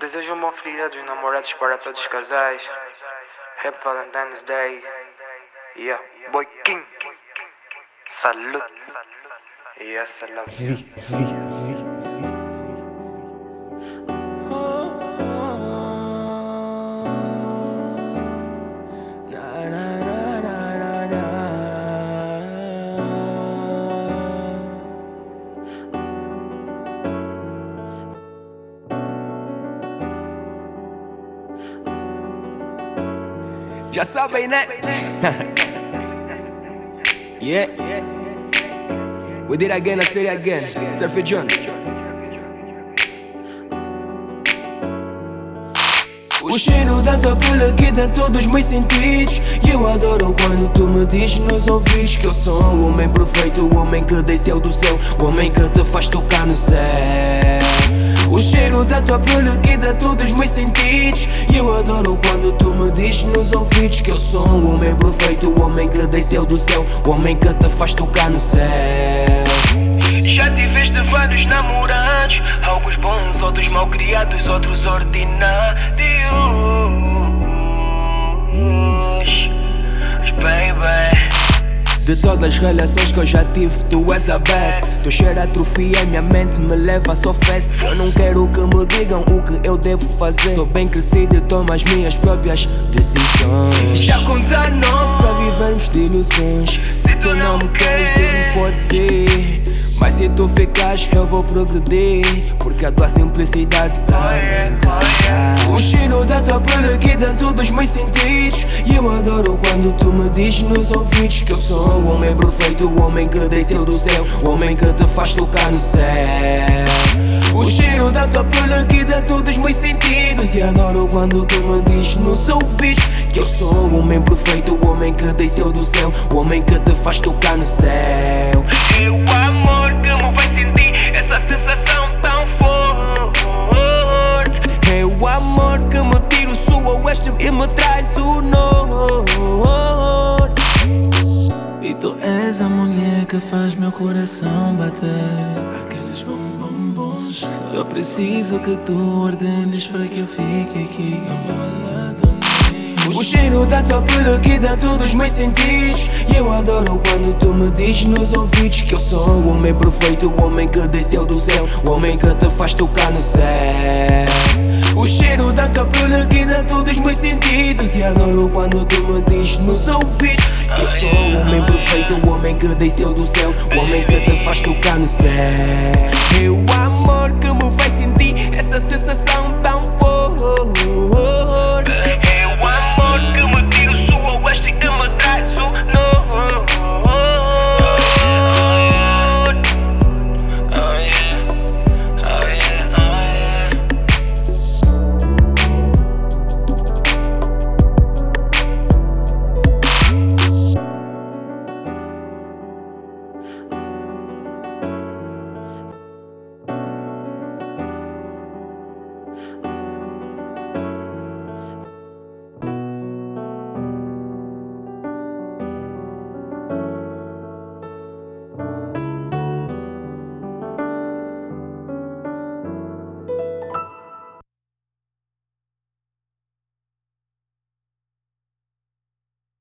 Desejo um bom feriado dos namorados para todos os casais. Happy Valentine's Day. Yeah, boy King. Salud. Yeah, salam. Já sabem, né? yeah. We did again, I said again. Surfy John. O cheiro da tua pele que dá todos os meus sentidos E eu adoro quando tu me dizes nos ouvidos Que eu sou o homem perfeito, o homem que desceu do céu O homem que te faz tocar no céu da tua pele que dá todos os meus sentidos. E eu adoro quando tu me dizes nos ouvidos Que eu sou o homem perfeito, o homem que desceu do céu O homem que te faz tocar no céu. Já tiveste vários namorados Alguns bons, outros mal criados, outros ordinários De todas as relações que eu já tive, tu és a best. Teu cheiro atrofia, minha mente me leva só fest Eu não quero que me digam o que eu devo fazer. Sou bem crescido e tomo as minhas próprias decisões. Já contar novo para vivermos de ilusões. Se tu não me queres, diz-me pode ser mas se tu ficares eu vou progredir Porque a tua simplicidade tá me encantar O cheiro da tua pele que dá todos os meus sentidos. E eu adoro quando tu me dizes nos ouvidos Que eu sou o homem perfeito, o homem que desceu do céu O homem que te faz tocar no céu. O cheiro da tua pele que dá todos os meus sentidos. E adoro quando tu me dizes nos ouvidos Que eu sou o homem perfeito, o homem que desceu do céu O homem que te faz tocar no céu me traz o norte E tu és a mulher que faz meu coração bater. Aqueles bom bom bons Só preciso que tu ordenes para que eu fique aqui. O cheiro da tua pele que dá todos os meus sentidos. E eu adoro quando tu me dizes nos ouvidos Que eu sou o homem perfeito, o homem que desceu do céu O homem que te faz tocar no céu O cheiro da que dá todos os meus sentidos. E adoro quando tu me dizes nos ouvidos Que eu sou o homem perfeito, o homem que desceu do céu O homem que te faz tocar no céu. O amor que me faz sentir essa sensação